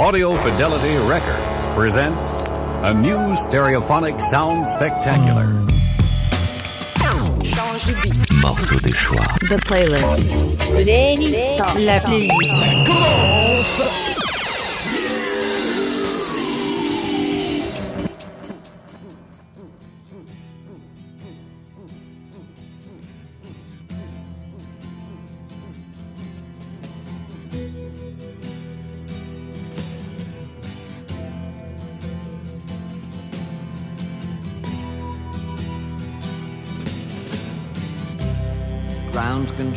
Audio Fidelity Records presents a new stereophonic sound spectacular. Morceau de choix. The playlist. La playlist. Ground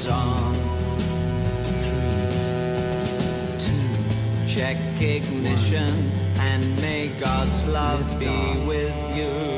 Engines on. Three, two, check ignition and may God's love be with you.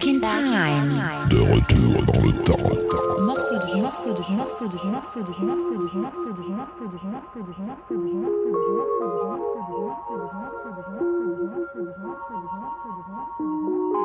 Back in time. De retour dans le temps. Morceau de morceau de morceau de morceau de morceau de morceau de morceau de morceau de morceau de morceau de morceau de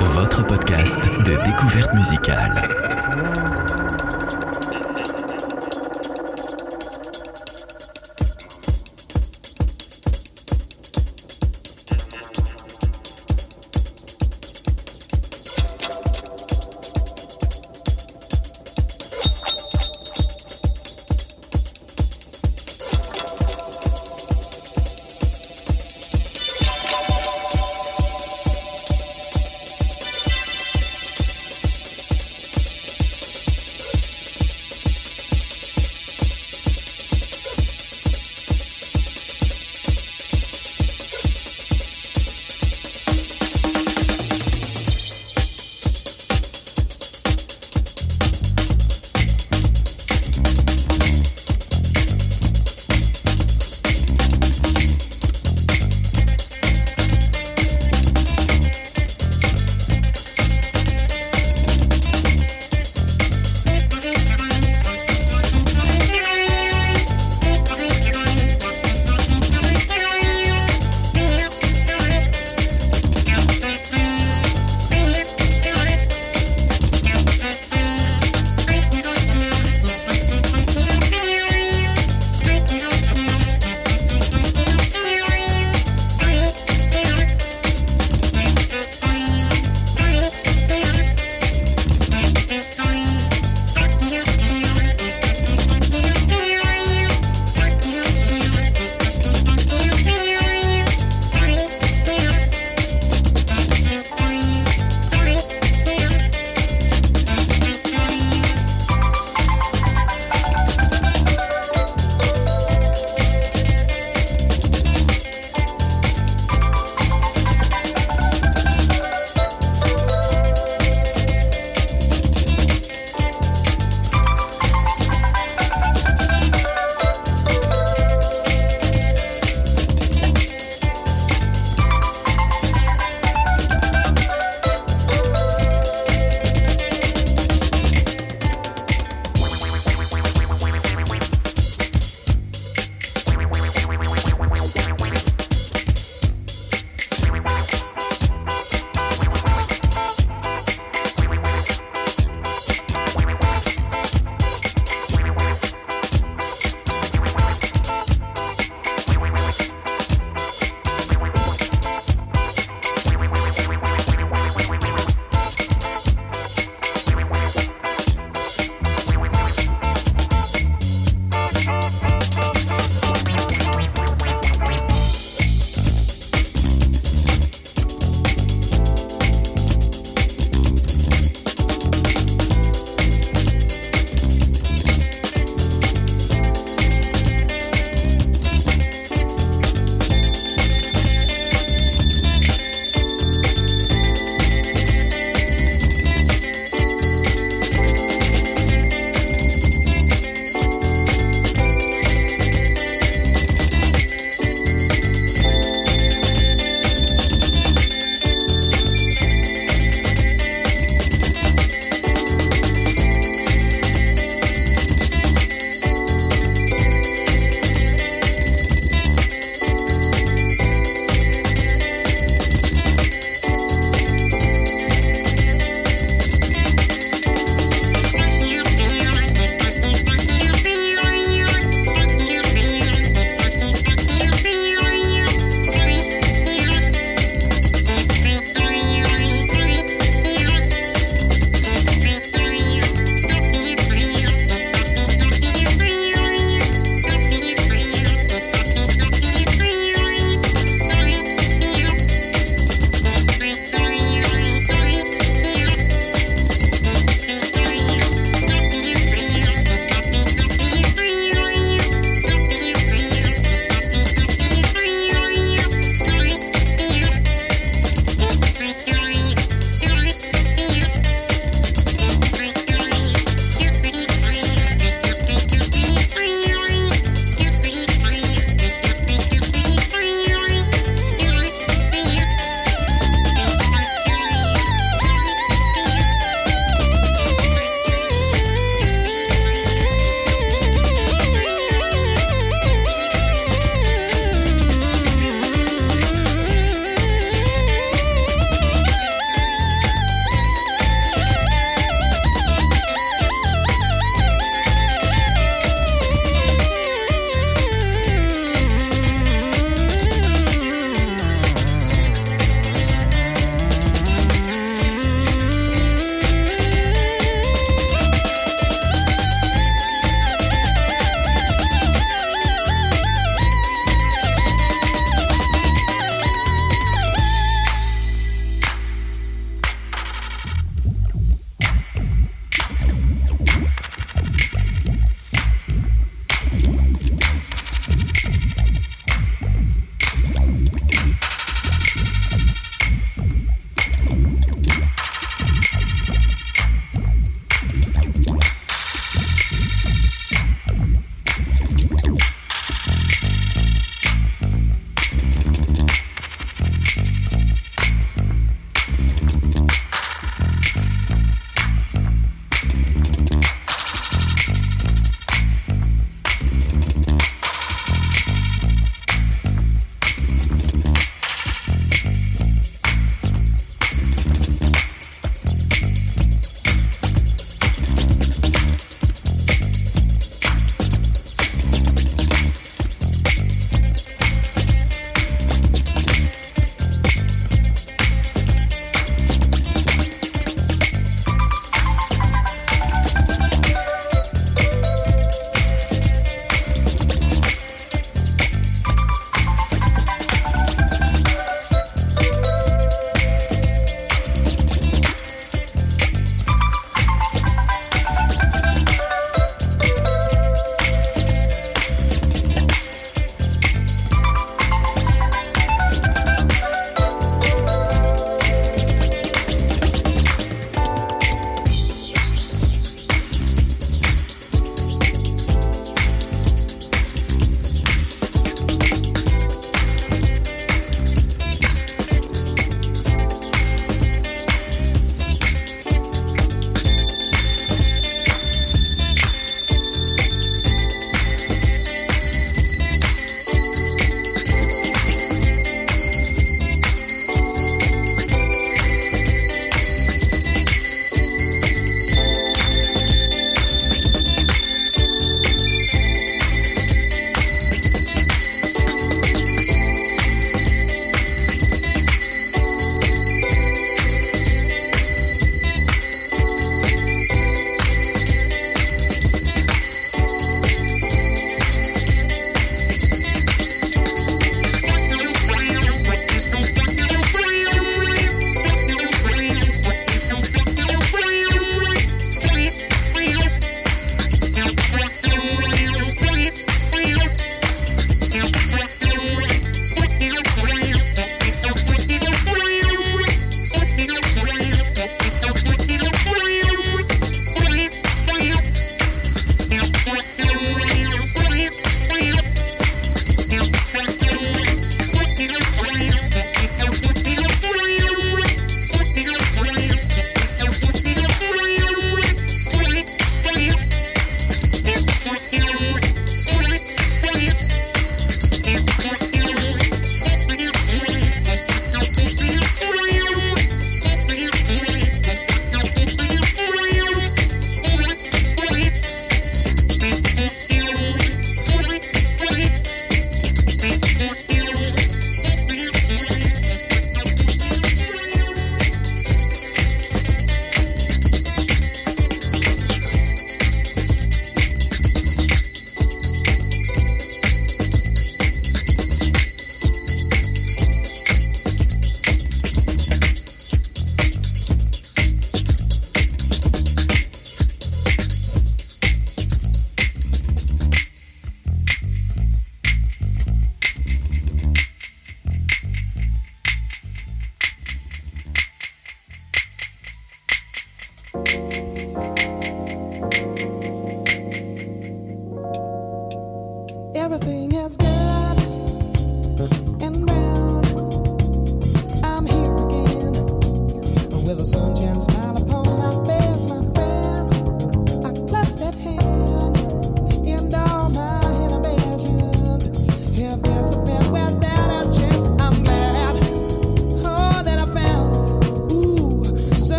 votre podcast de découverte musicale.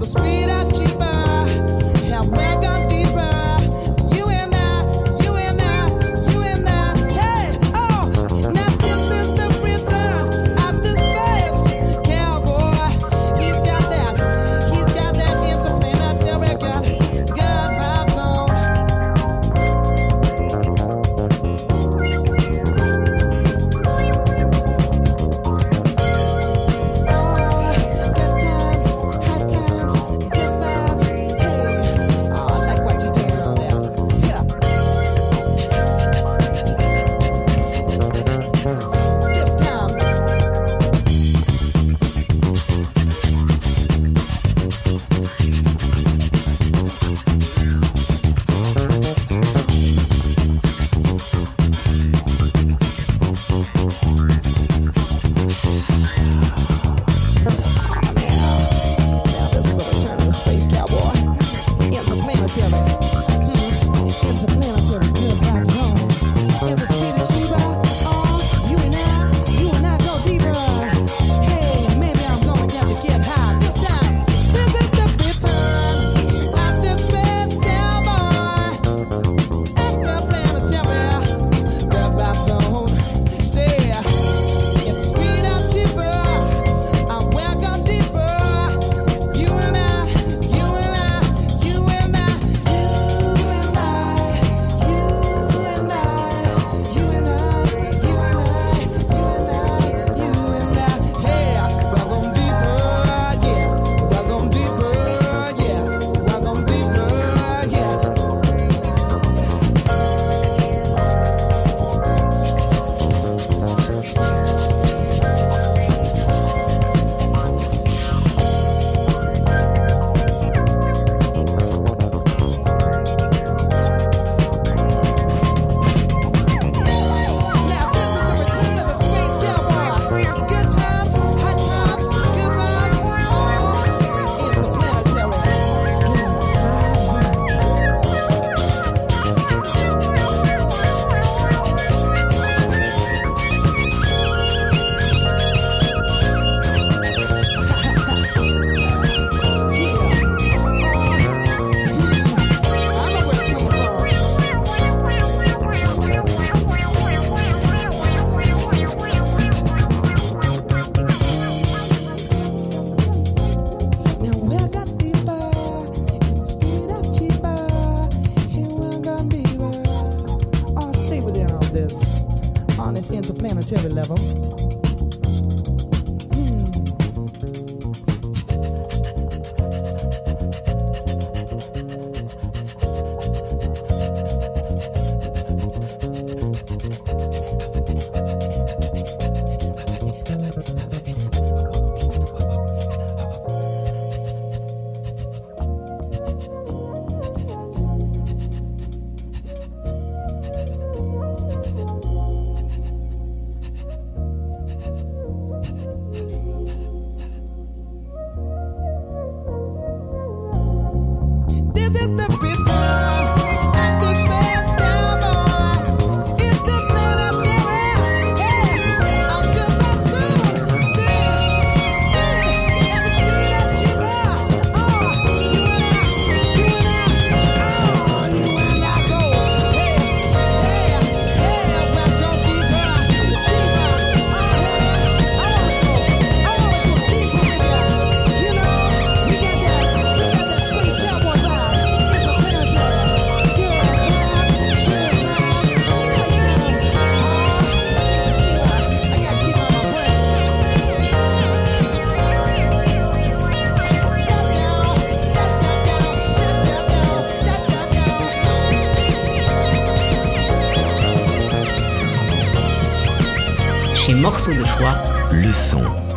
the speed at cheek. Le son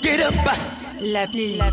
Get up. La. La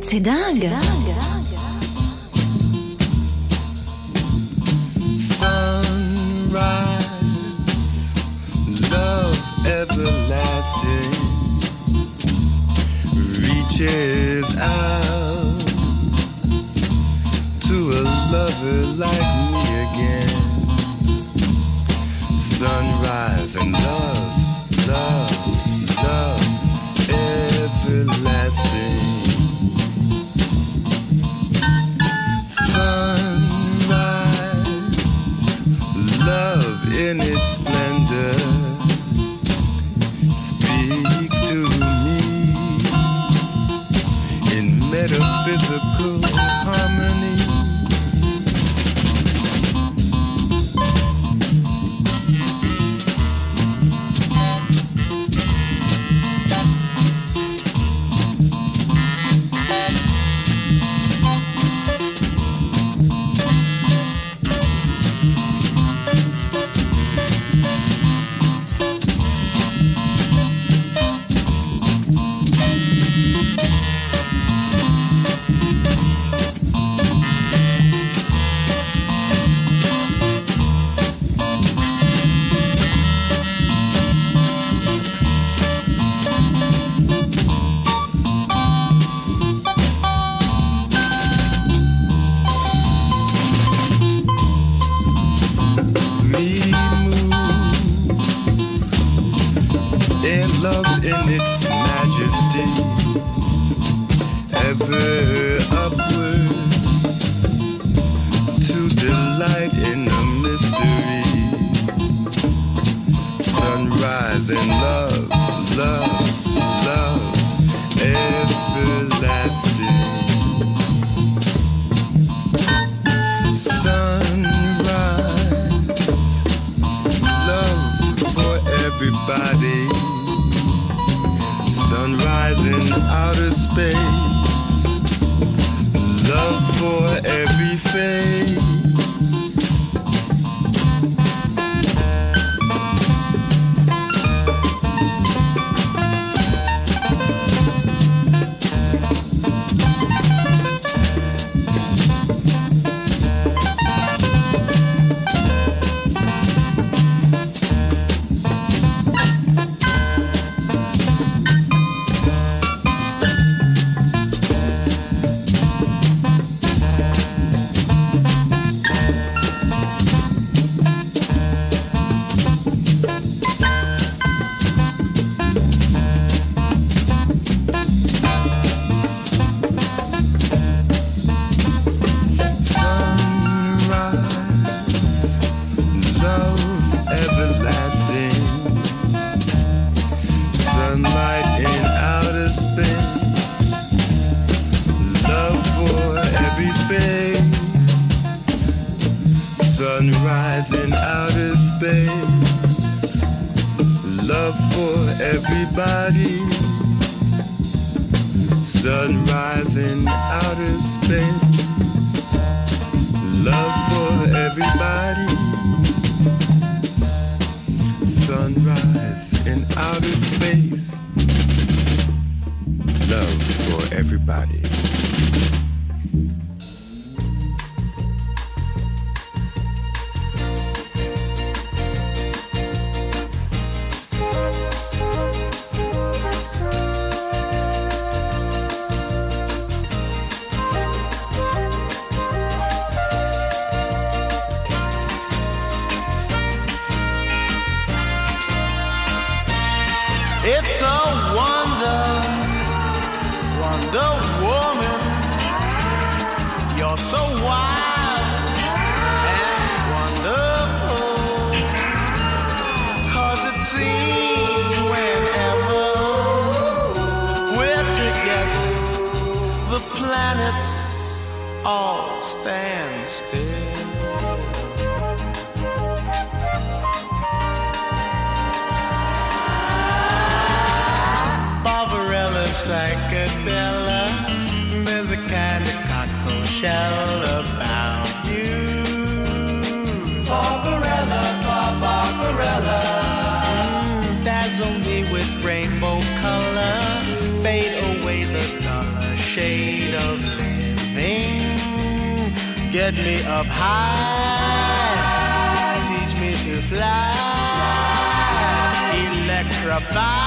C'est dingue. Get me up high. Teach me to fly. Electrify.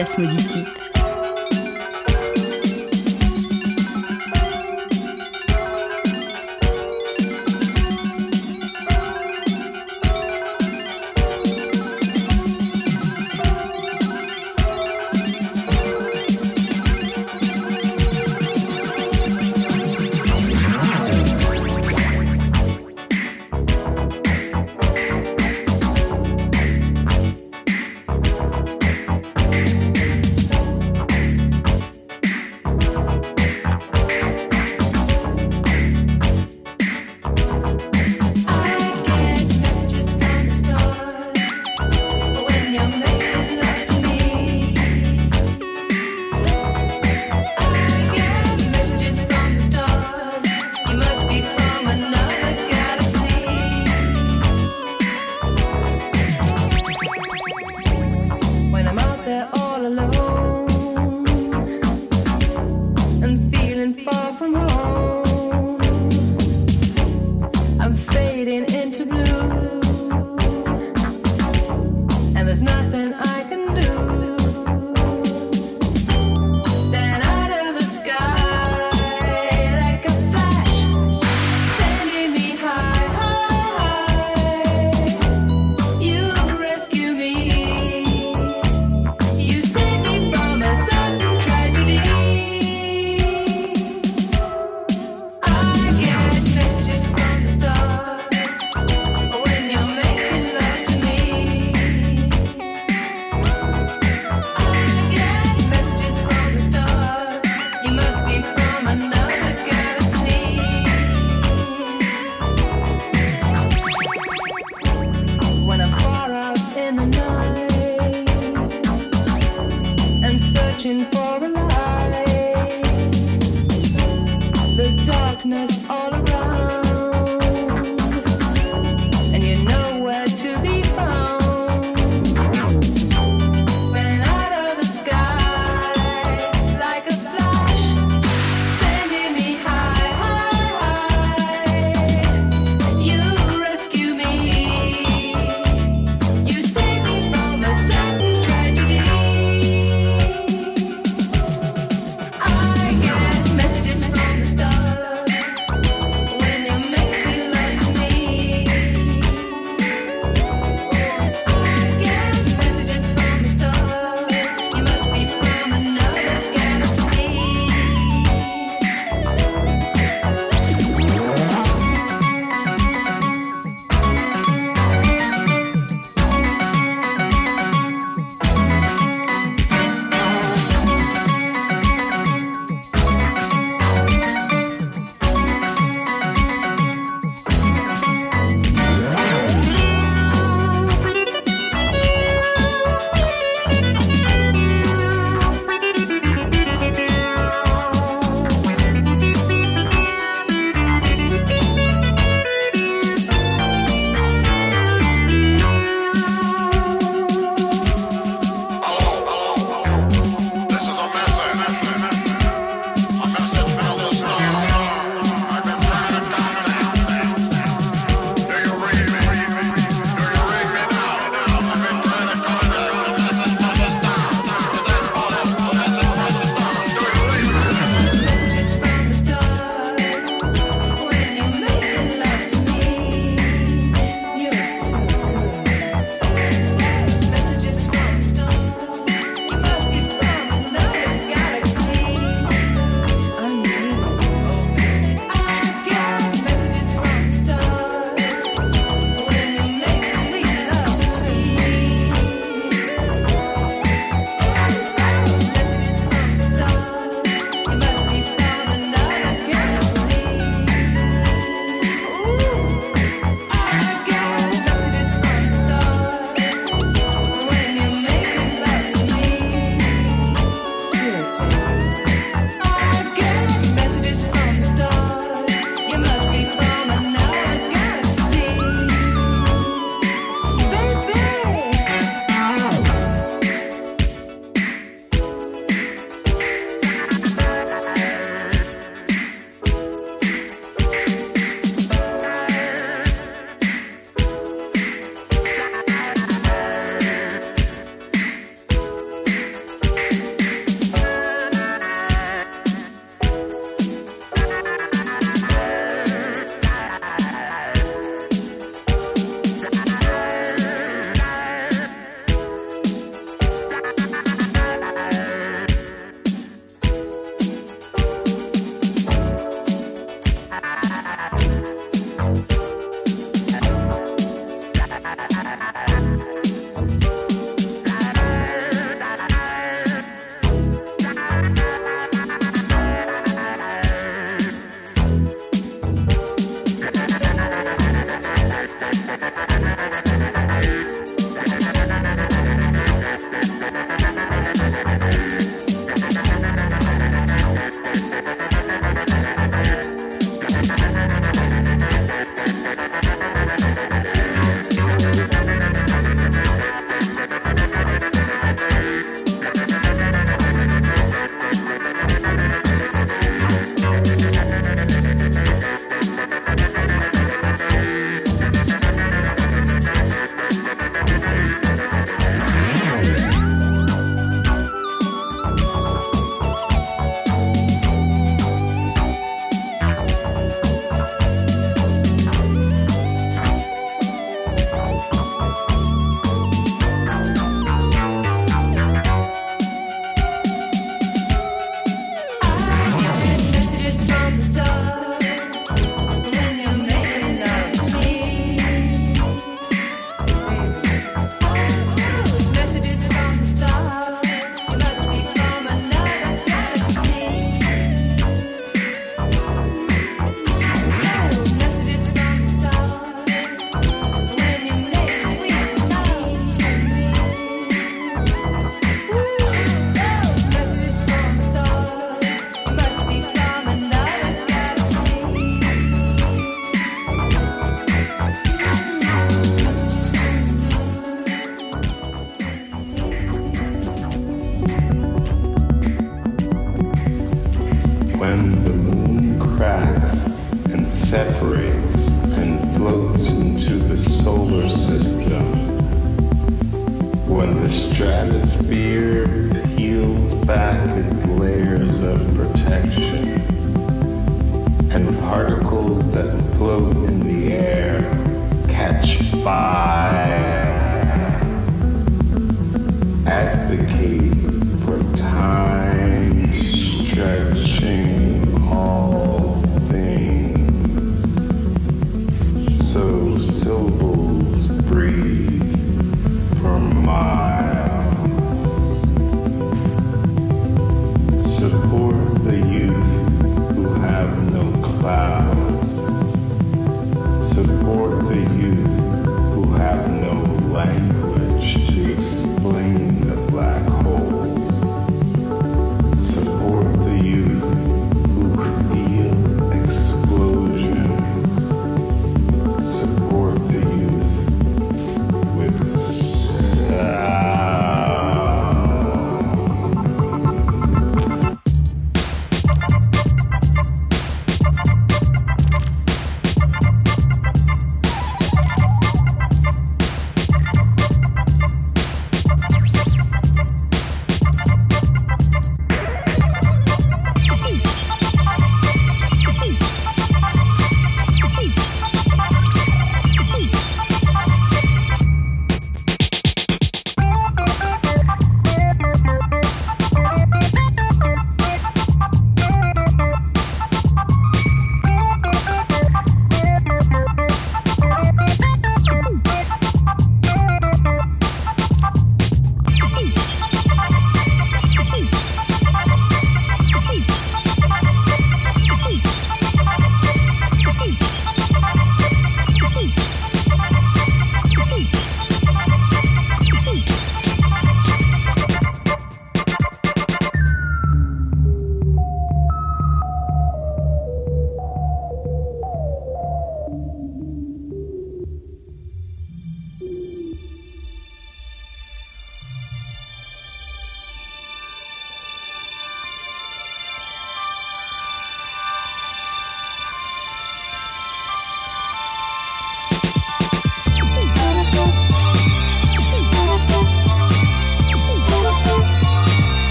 Orgasme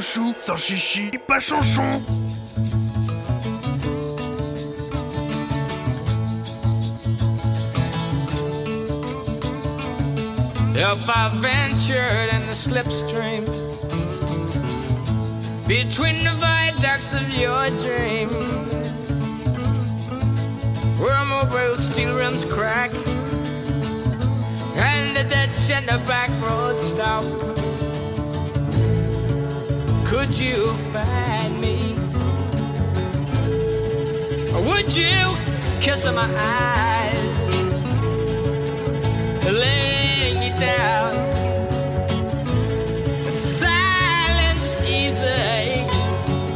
chouchou, sans chichi, pas chanchon. If I ventured in the slipstream between the viaducts of your dream, where mobile steel rims crack and the ditch and the back road stop, could you find me? Or would you kiss my eyes? laying you down. Silence easy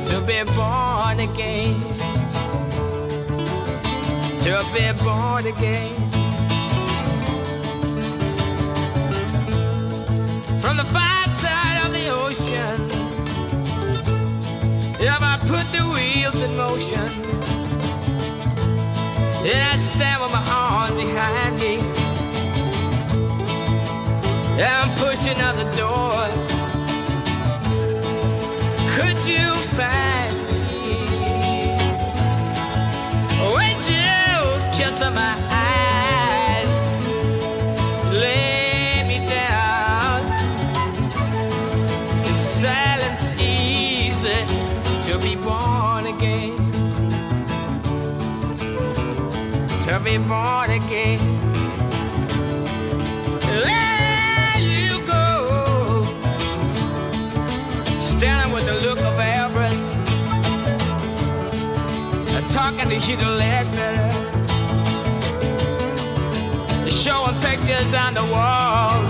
to be born again. To be born again. From the far side of the ocean, put the wheels in motion, then I stand with my arms behind me. I'm pushing out the door. Could you find me? Would you kiss my be born again. There you go. Standing with the look of avarice. Talking to you to let me. Showing pictures on the wall,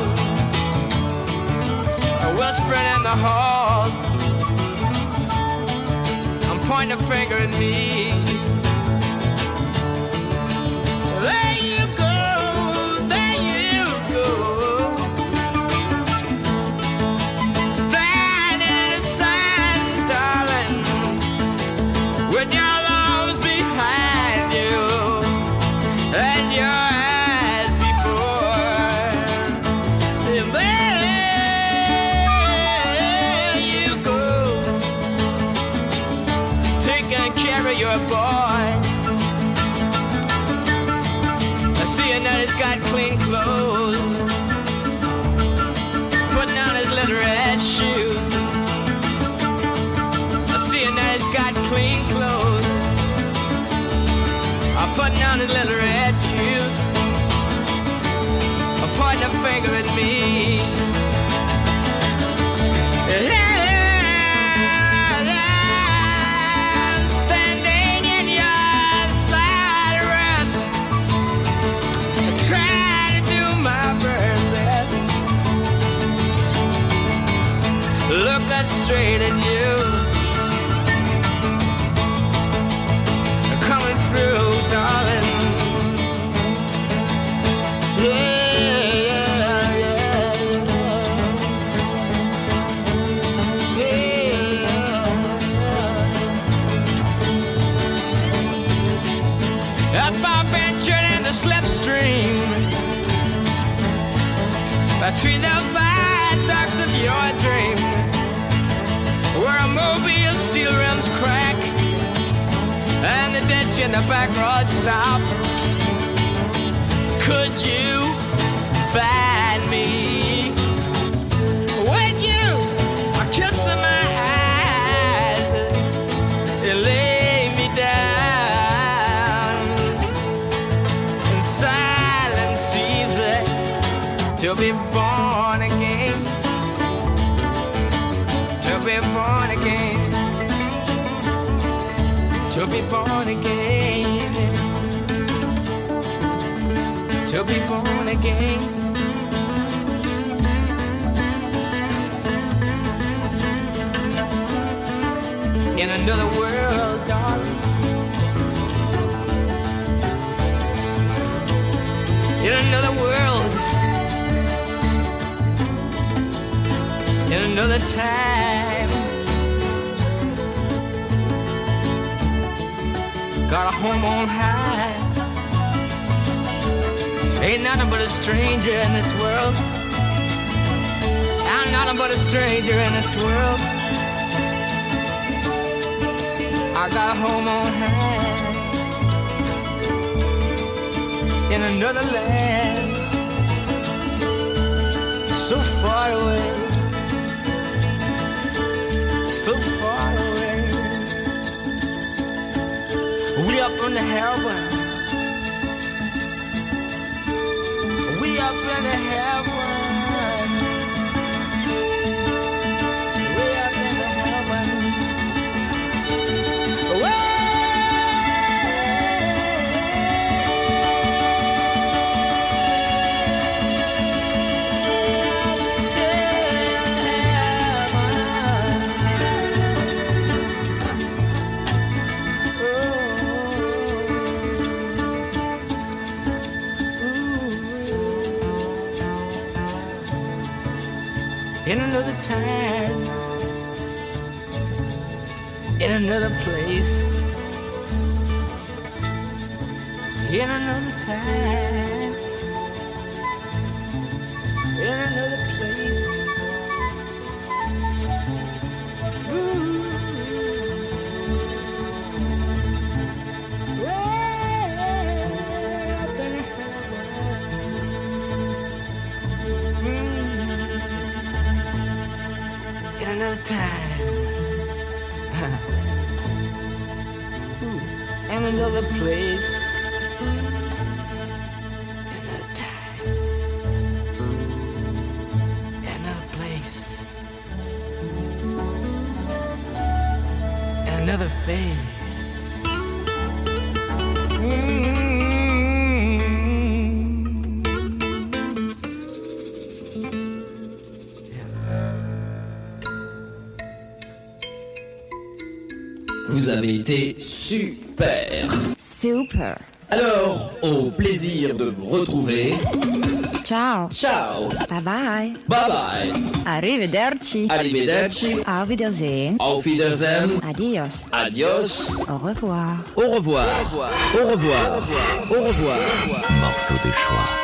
whispering in the hall. I'm pointing a finger at me. In the back road stop, could you find me? Would you kiss my eyes and lay me down? In silence easy to be born again. To be born again to be born again to be born again in another world, darling. In another world, in another time. Got a home on high. Ain't nothing but a stranger in this world. I'm nothing but a stranger in this world. I got a home on high in another land, so far away, We up in the heaven, we up in the heaven. Another place, in another Ciao. Ciao. Bye bye. Bye bye. Arrivederci. Arrivederci. Auf Wiedersehen. Auf Wiedersehen. Adios. Adios. Au revoir. Au revoir. Au revoir. Au revoir. Morceau de choix. La pile, la pile,